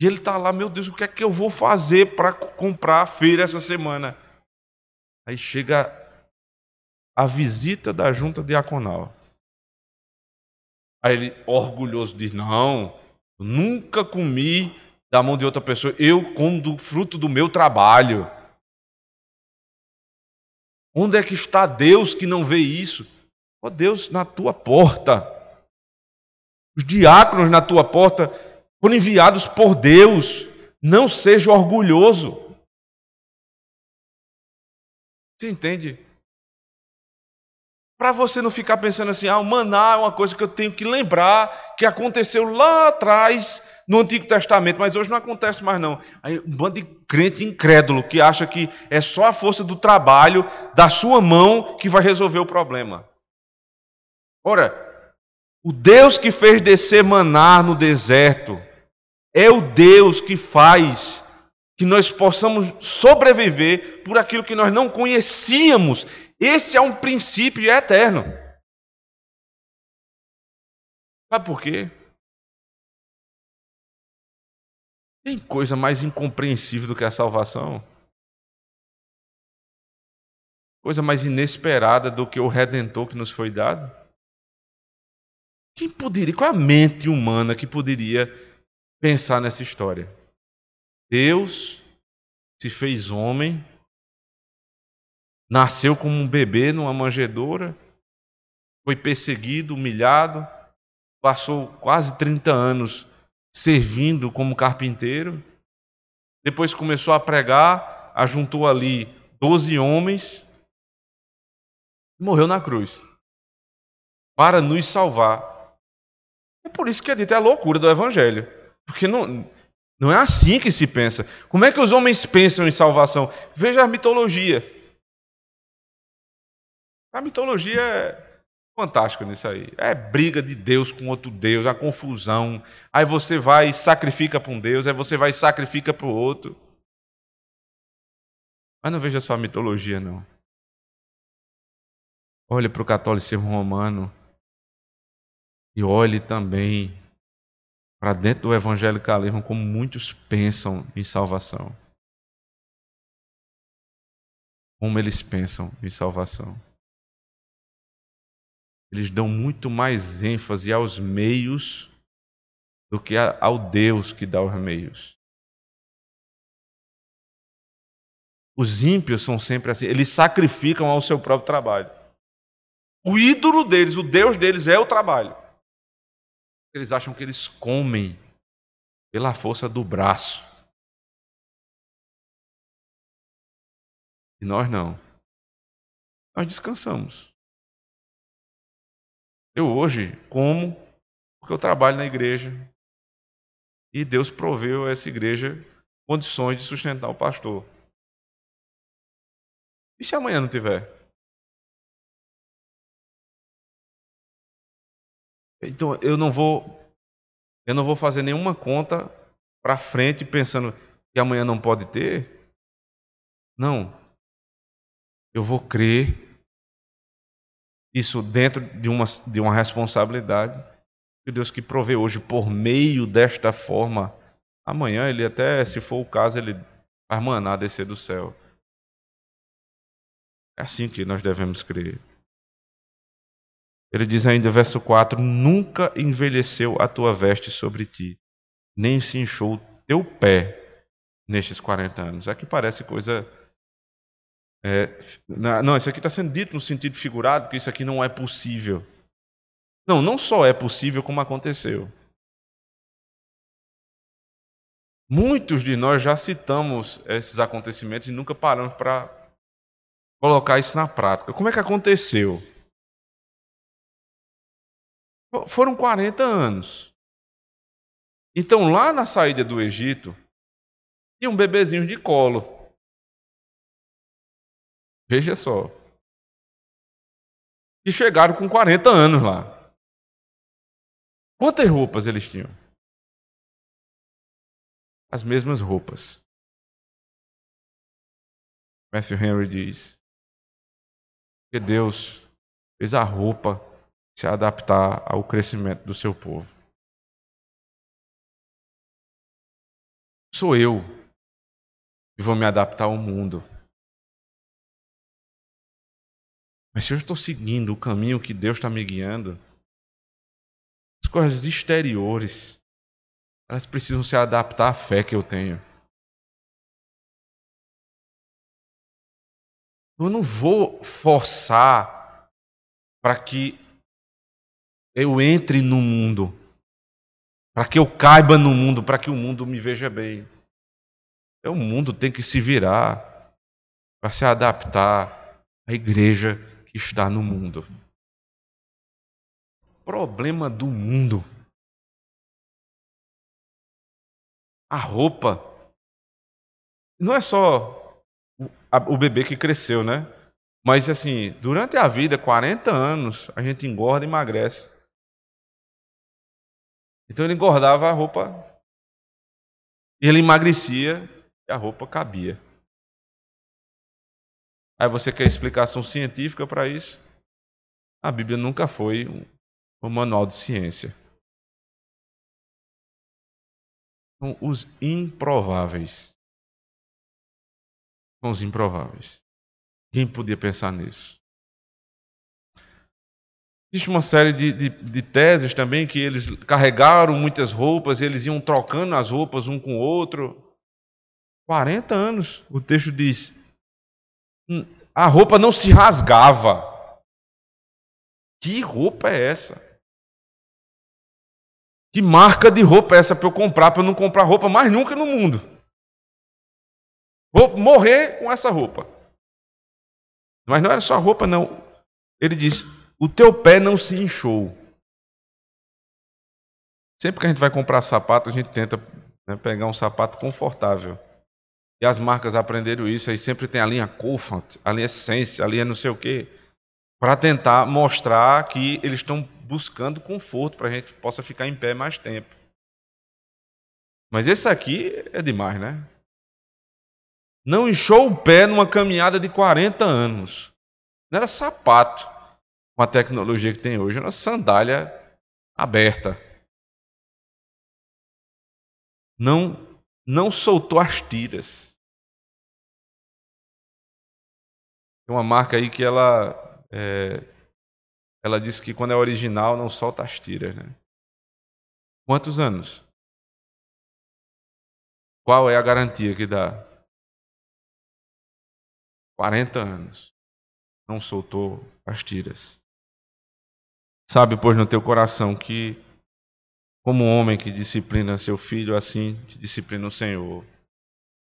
e ele está lá, meu Deus, o que é que eu vou fazer para comprar a feira essa semana? Aí chega a visita da junta diaconal. Aí ele, orgulhoso, diz: Não, nunca comi da mão de outra pessoa, eu como do fruto do meu trabalho. Onde é que está Deus que não vê isso? Ó oh, Deus, na tua porta. Os diáconos na tua porta foram enviados por Deus. Não seja orgulhoso. Você entende? Para você não ficar pensando assim, ah, o maná é uma coisa que eu tenho que lembrar que aconteceu lá atrás no Antigo Testamento, mas hoje não acontece mais não. Aí um bando de crente incrédulo que acha que é só a força do trabalho da sua mão que vai resolver o problema. Ora, o Deus que fez descer no deserto é o Deus que faz que nós possamos sobreviver por aquilo que nós não conhecíamos esse é um princípio eterno. Sabe por quê? Tem coisa mais incompreensível do que a salvação? Coisa mais inesperada do que o redentor que nos foi dado? Quem poderia, qual a mente humana que poderia pensar nessa história? Deus se fez homem Nasceu como um bebê numa manjedoura, foi perseguido, humilhado, passou quase 30 anos servindo como carpinteiro. Depois começou a pregar, ajuntou ali 12 homens e morreu na cruz para nos salvar. É por isso que é dito é a loucura do evangelho. Porque não, não é assim que se pensa. Como é que os homens pensam em salvação? Veja a mitologia. A mitologia é fantástica nisso aí. É briga de Deus com outro Deus, a confusão. Aí você vai e sacrifica para um Deus, aí você vai e sacrifica para o outro. Mas não veja só a mitologia, não. Olhe para o catolicismo romano e olhe também para dentro do evangelicalismo como muitos pensam em salvação. Como eles pensam em salvação eles dão muito mais ênfase aos meios do que ao Deus que dá os meios. Os ímpios são sempre assim, eles sacrificam ao seu próprio trabalho. O ídolo deles, o Deus deles é o trabalho. Eles acham que eles comem pela força do braço. E nós não. Nós descansamos. Eu hoje como porque eu trabalho na igreja e Deus proveu a essa igreja condições de sustentar o pastor. E se amanhã não tiver? Então eu não vou eu não vou fazer nenhuma conta para frente pensando que amanhã não pode ter. Não. Eu vou crer isso dentro de uma, de uma responsabilidade que Deus que provê hoje por meio desta forma, amanhã ele até, se for o caso, ele vai descer do céu. É assim que nós devemos crer. Ele diz ainda, verso 4: Nunca envelheceu a tua veste sobre ti, nem se inchou teu pé nestes 40 anos. Aqui parece coisa. É, não, isso aqui está sendo dito no sentido figurado, porque isso aqui não é possível. Não, não só é possível, como aconteceu. Muitos de nós já citamos esses acontecimentos e nunca paramos para colocar isso na prática. Como é que aconteceu? Foram 40 anos. Então, lá na saída do Egito, tinha um bebezinho de colo. Veja só. E chegaram com 40 anos lá. Quantas roupas eles tinham? As mesmas roupas. Matthew Henry diz que Deus fez a roupa se adaptar ao crescimento do seu povo. Sou eu que vou me adaptar ao mundo. Mas se eu estou seguindo o caminho que Deus está me guiando, as coisas exteriores, elas precisam se adaptar à fé que eu tenho. Eu não vou forçar para que eu entre no mundo, para que eu caiba no mundo, para que o mundo me veja bem. É o mundo tem que se virar para se adaptar à igreja que está no mundo problema do mundo. A roupa. Não é só o bebê que cresceu, né? Mas assim, durante a vida, 40 anos, a gente engorda e emagrece. Então ele engordava a roupa, ele emagrecia e a roupa cabia. Aí você quer explicação científica para isso? A Bíblia nunca foi o manual de ciência. São os improváveis. São os improváveis. Quem podia pensar nisso? Existe uma série de, de, de, teses também que eles carregaram muitas roupas, eles iam trocando as roupas um com o outro. 40 anos, o texto diz. Hum, a roupa não se rasgava. Que roupa é essa? Que marca de roupa é essa para eu comprar, para eu não comprar roupa mais nunca no mundo? Vou morrer com essa roupa. Mas não era só a roupa, não. Ele diz: o teu pé não se inchou. Sempre que a gente vai comprar sapato, a gente tenta né, pegar um sapato confortável. E as marcas aprenderam isso, aí sempre tem a linha Comfort, a linha Essence, a linha não sei o quê, para tentar mostrar que eles estão buscando conforto para a gente possa ficar em pé mais tempo. Mas esse aqui é demais, né? Não inchou o pé numa caminhada de 40 anos. Não era sapato com a tecnologia que tem hoje, era sandália aberta. Não, não soltou as tiras. Tem uma marca aí que ela é, ela disse que quando é original não solta as tiras, né? Quantos anos? Qual é a garantia que dá? 40 anos. Não soltou as tiras. Sabe, pois, no teu coração que, como homem que disciplina seu filho, assim disciplina o Senhor,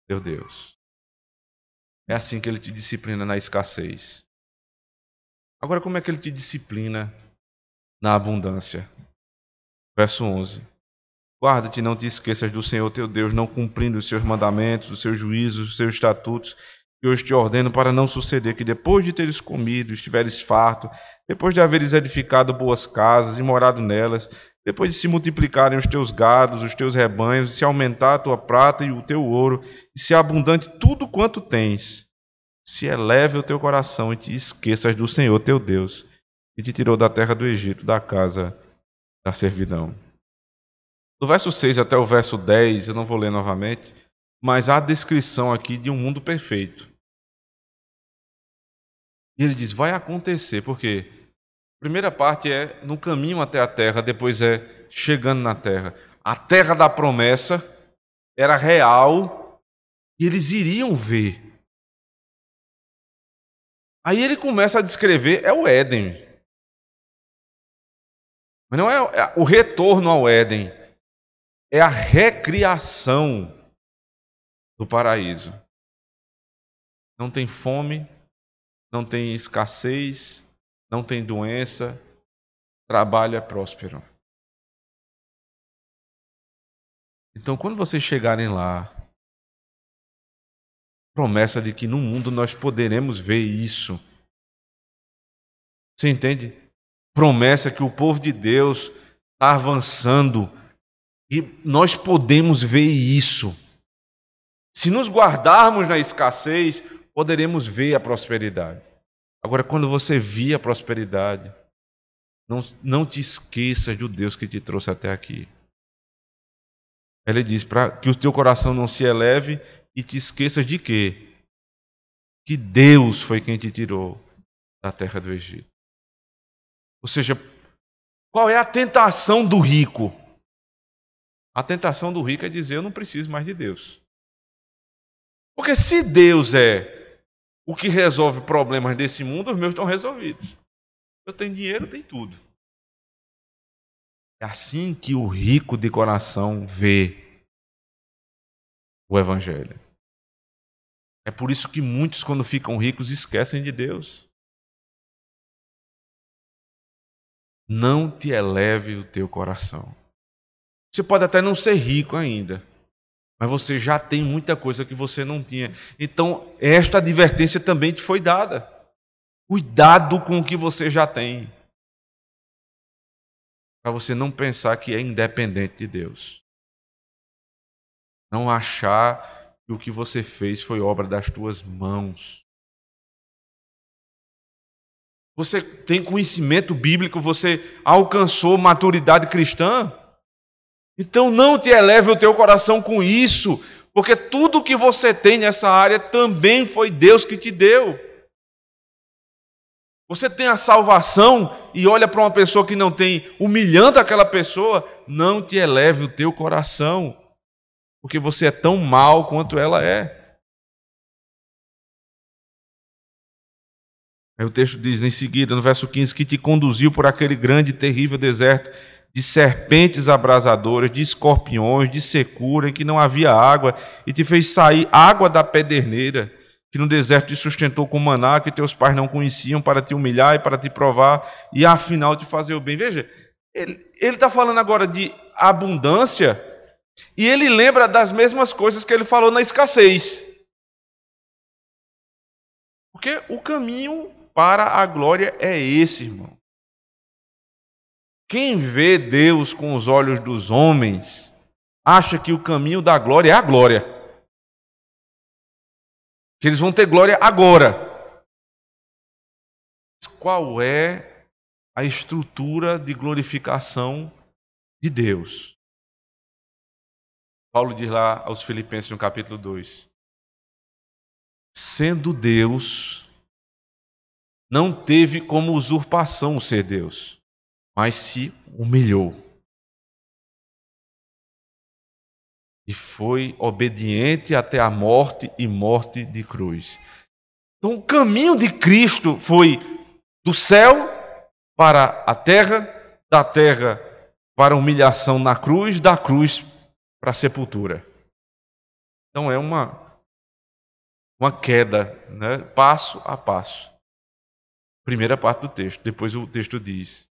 teu Deus. É assim que ele te disciplina na escassez. Agora, como é que ele te disciplina na abundância? Verso 11. Guarda-te, não te esqueças do Senhor teu Deus, não cumprindo os seus mandamentos, os seus juízos, os seus estatutos, que hoje te ordeno para não suceder que depois de teres comido, estiveres farto, depois de haveres edificado boas casas e morado nelas, depois de se multiplicarem os teus gados, os teus rebanhos, se aumentar a tua prata e o teu ouro, e se abundante tudo quanto tens, se eleve o teu coração e te esqueças do Senhor teu Deus, que te tirou da terra do Egito, da casa da servidão. Do verso 6 até o verso 10, eu não vou ler novamente, mas há a descrição aqui de um mundo perfeito. E ele diz: vai acontecer, porque a primeira parte é no caminho até a terra, depois é chegando na terra. A terra da promessa era real e eles iriam ver. Aí ele começa a descrever: é o Éden. Mas não é, é o retorno ao Éden, é a recriação do paraíso. Não tem fome, não tem escassez, não tem doença, trabalho é próspero. Então, quando vocês chegarem lá, promessa de que no mundo nós poderemos ver isso. Você entende? Promessa que o povo de Deus está avançando e nós podemos ver isso. Se nos guardarmos na escassez, poderemos ver a prosperidade. Agora, quando você via a prosperidade, não, não te esqueças do Deus que te trouxe até aqui. Ele diz para que o teu coração não se eleve e te esqueças de quê? Que Deus foi quem te tirou da terra do Egito. Ou seja, qual é a tentação do rico? A tentação do rico é dizer: Eu não preciso mais de Deus. Porque se Deus é o que resolve problemas desse mundo, os meus estão resolvidos. Eu tenho dinheiro, tem tudo. É assim que o rico de coração vê o Evangelho. É por isso que muitos, quando ficam ricos, esquecem de Deus. Não te eleve o teu coração. Você pode até não ser rico ainda, mas você já tem muita coisa que você não tinha. Então, esta advertência também te foi dada. Cuidado com o que você já tem. Para você não pensar que é independente de Deus. Não achar que o que você fez foi obra das tuas mãos. Você tem conhecimento bíblico, você alcançou maturidade cristã? Então não te eleve o teu coração com isso, porque tudo que você tem nessa área também foi Deus que te deu. Você tem a salvação e olha para uma pessoa que não tem, humilhando aquela pessoa, não te eleve o teu coração, porque você é tão mal quanto ela é. Aí o texto diz em seguida, no verso 15, que te conduziu por aquele grande e terrível deserto de serpentes abrasadoras, de escorpiões, de secura, em que não havia água, e te fez sair água da pederneira, que no deserto te sustentou com maná, que teus pais não conheciam, para te humilhar e para te provar, e afinal te fazer o bem. Veja, ele está falando agora de abundância, e ele lembra das mesmas coisas que ele falou na escassez. Porque o caminho para a glória é esse, irmão. Quem vê Deus com os olhos dos homens, acha que o caminho da glória é a glória. Que eles vão ter glória agora. Qual é a estrutura de glorificação de Deus? Paulo diz lá aos Filipenses no capítulo 2: Sendo Deus, não teve como usurpação o ser Deus mas se humilhou. E foi obediente até a morte e morte de cruz. Então, o caminho de Cristo foi do céu para a terra, da terra para a humilhação na cruz, da cruz para a sepultura. Então, é uma, uma queda, né? passo a passo. Primeira parte do texto. Depois o texto diz: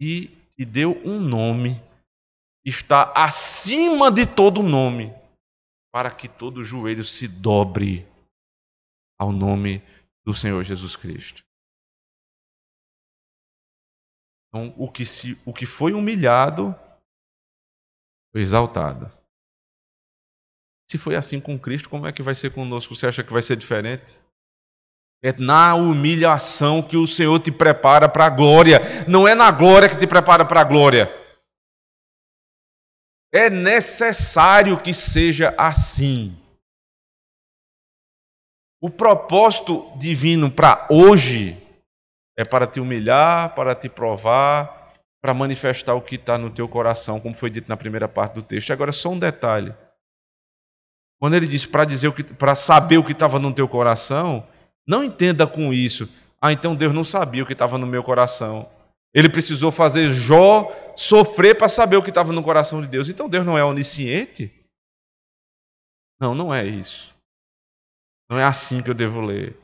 E, e deu um nome, está acima de todo nome, para que todo joelho se dobre ao nome do Senhor Jesus Cristo. Então, o que, se, o que foi humilhado foi exaltado. Se foi assim com Cristo, como é que vai ser conosco? Você acha que vai ser diferente? É na humilhação que o Senhor te prepara para a glória. Não é na glória que te prepara para a glória. É necessário que seja assim. O propósito divino para hoje é para te humilhar, para te provar, para manifestar o que está no teu coração, como foi dito na primeira parte do texto. Agora, só um detalhe. Quando ele diz para dizer para saber o que estava no teu coração, não entenda com isso. Ah, então Deus não sabia o que estava no meu coração. Ele precisou fazer Jó sofrer para saber o que estava no coração de Deus. Então Deus não é onisciente? Não, não é isso. Não é assim que eu devo ler.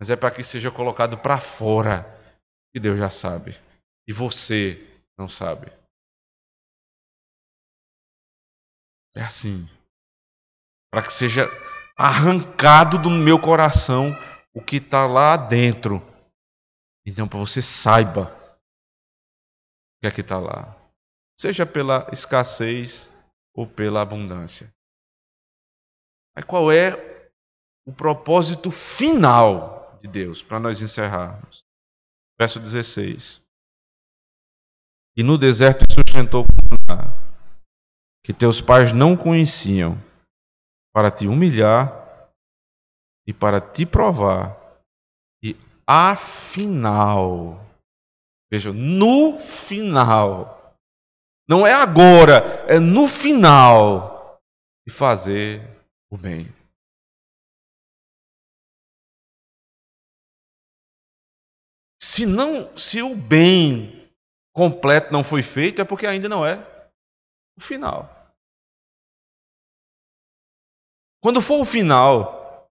Mas é para que seja colocado para fora que Deus já sabe. E você não sabe. É assim para que seja arrancado do meu coração o que está lá dentro. Então, para você saiba o que é que está lá, seja pela escassez ou pela abundância. Aí qual é o propósito final de Deus para nós encerrarmos? Verso 16. E no deserto sustentou que teus pais não conheciam para te humilhar e para te provar. E afinal, veja, no final, não é agora, é no final, de fazer o bem. Se não, se o bem completo não foi feito, é porque ainda não é o final. Quando for o final,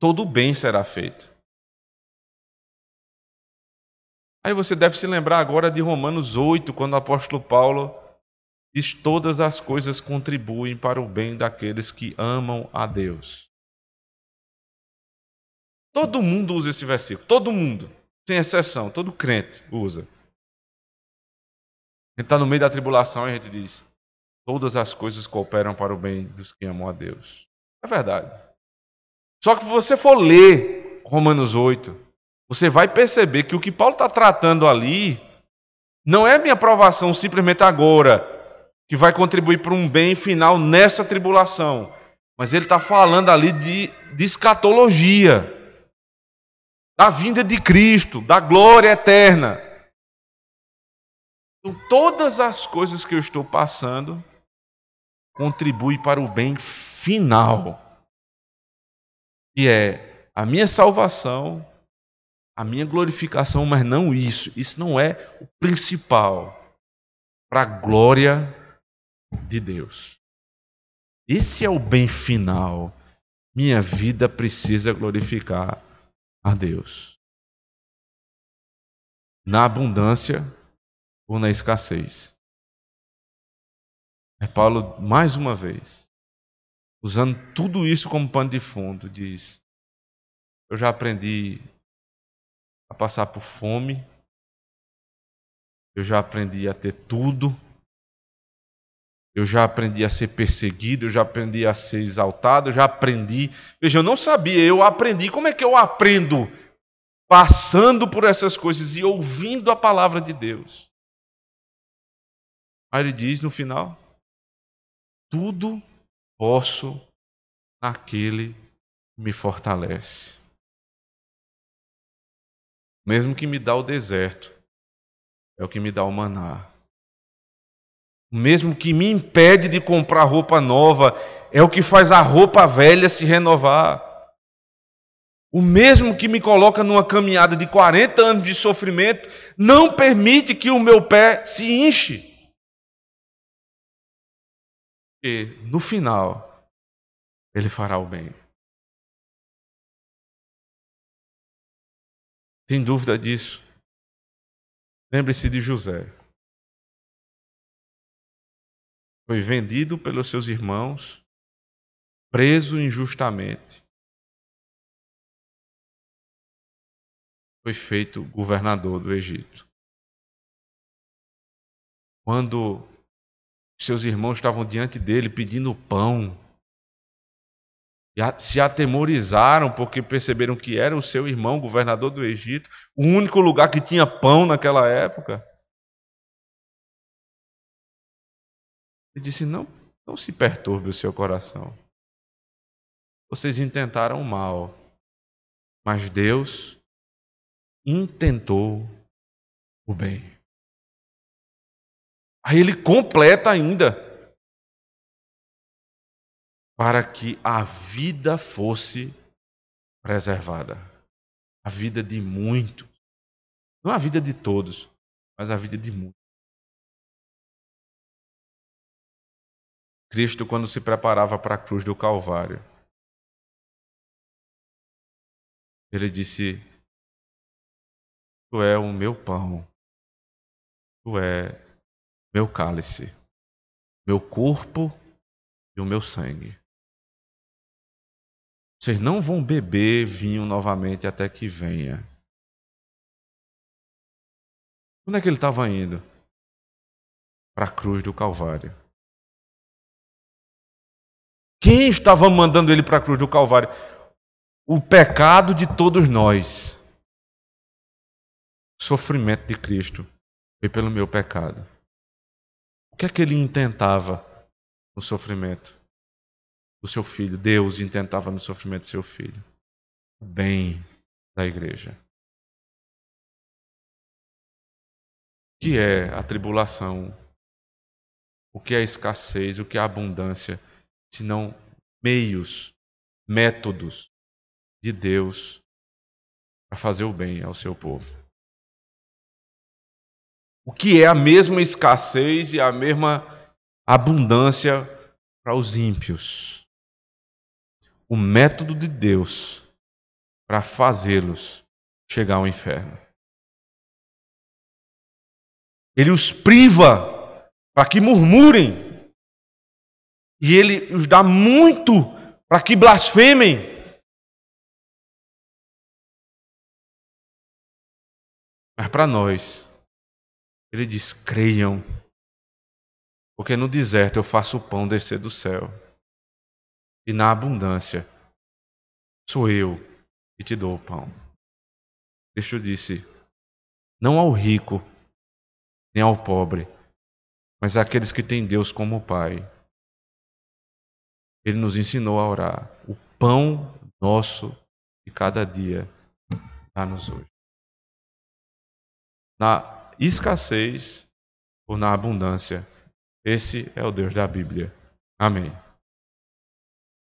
todo o bem será feito. Aí você deve se lembrar agora de Romanos 8, quando o apóstolo Paulo diz: Todas as coisas contribuem para o bem daqueles que amam a Deus. Todo mundo usa esse versículo, todo mundo, sem exceção, todo crente usa. A gente está no meio da tribulação e a gente diz: Todas as coisas cooperam para o bem dos que amam a Deus. É verdade. Só que se você for ler Romanos 8, você vai perceber que o que Paulo está tratando ali não é minha aprovação simplesmente agora, que vai contribuir para um bem final nessa tribulação. Mas ele está falando ali de, de escatologia, da vinda de Cristo, da glória eterna. Então, todas as coisas que eu estou passando contribuem para o bem final, que é a minha salvação, a minha glorificação, mas não isso. Isso não é o principal para a glória de Deus. Esse é o bem final. Minha vida precisa glorificar a Deus. Na abundância ou na escassez. É Paulo, mais uma vez, usando tudo isso como pano de fundo, diz: Eu já aprendi a passar por fome, eu já aprendi a ter tudo, eu já aprendi a ser perseguido, eu já aprendi a ser exaltado, eu já aprendi. Veja, eu não sabia, eu aprendi. Como é que eu aprendo? Passando por essas coisas e ouvindo a palavra de Deus. Aí ele diz no final: tudo posso naquele que me fortalece. Mesmo que me dá o deserto, é o que me dá o maná. O mesmo que me impede de comprar roupa nova, é o que faz a roupa velha se renovar. O mesmo que me coloca numa caminhada de 40 anos de sofrimento, não permite que o meu pé se enche. Porque no final, Ele fará o bem. Tem dúvida disso? Lembre-se de José. Foi vendido pelos seus irmãos, preso injustamente. Foi feito governador do Egito. Quando seus irmãos estavam diante dele pedindo pão, se atemorizaram porque perceberam que era o seu irmão, governador do Egito, o único lugar que tinha pão naquela época. Ele disse: Não, não se perturbe o seu coração. Vocês intentaram o mal, mas Deus intentou o bem. Aí ele completa ainda para que a vida fosse preservada. A vida de muitos. Não a vida de todos, mas a vida de muitos. Cristo, quando se preparava para a cruz do Calvário, ele disse: Tu é o meu pão, tu é meu cálice, meu corpo e o meu sangue. Vocês não vão beber vinho novamente até que venha. Onde é que ele estava indo? Para a cruz do Calvário. Quem estava mandando ele para a cruz do Calvário? O pecado de todos nós. O sofrimento de Cristo foi pelo meu pecado. O que é que ele intentava no sofrimento? do seu filho. Deus intentava no sofrimento do seu filho. O bem da igreja. O que é a tribulação? O que é a escassez? O que é a abundância? Senão meios, métodos de Deus para fazer o bem ao seu povo. O que é a mesma escassez e a mesma abundância para os ímpios? o método de Deus para fazê-los chegar ao inferno. Ele os priva para que murmurem, e ele os dá muito para que blasfemem. Mas para nós, ele diz: creiam, porque no deserto eu faço o pão descer do céu e na abundância. Sou eu que te dou o pão. Cristo disse: não ao rico, nem ao pobre, mas àqueles que têm Deus como Pai. Ele nos ensinou a orar: o pão nosso de cada dia dá-nos hoje. Na escassez ou na abundância, esse é o Deus da Bíblia. Amém.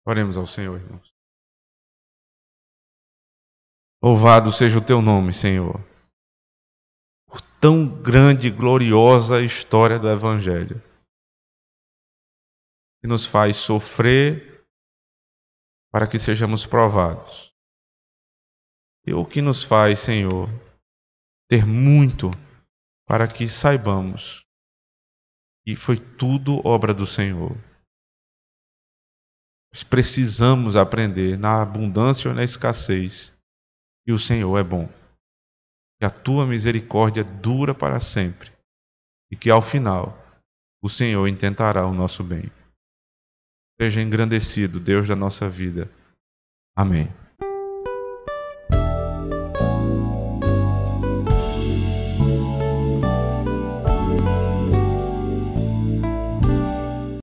Oremos ao Senhor, irmãos. Louvado seja o teu nome, Senhor. Por tão grande e gloriosa história do Evangelho, que nos faz sofrer para que sejamos provados. E o que nos faz, Senhor, ter muito para que saibamos que foi tudo obra do Senhor. Nós precisamos aprender na abundância ou na escassez. E o Senhor é bom. Que a tua misericórdia dura para sempre. E que ao final o Senhor intentará o nosso bem. Seja engrandecido, Deus da nossa vida. Amém.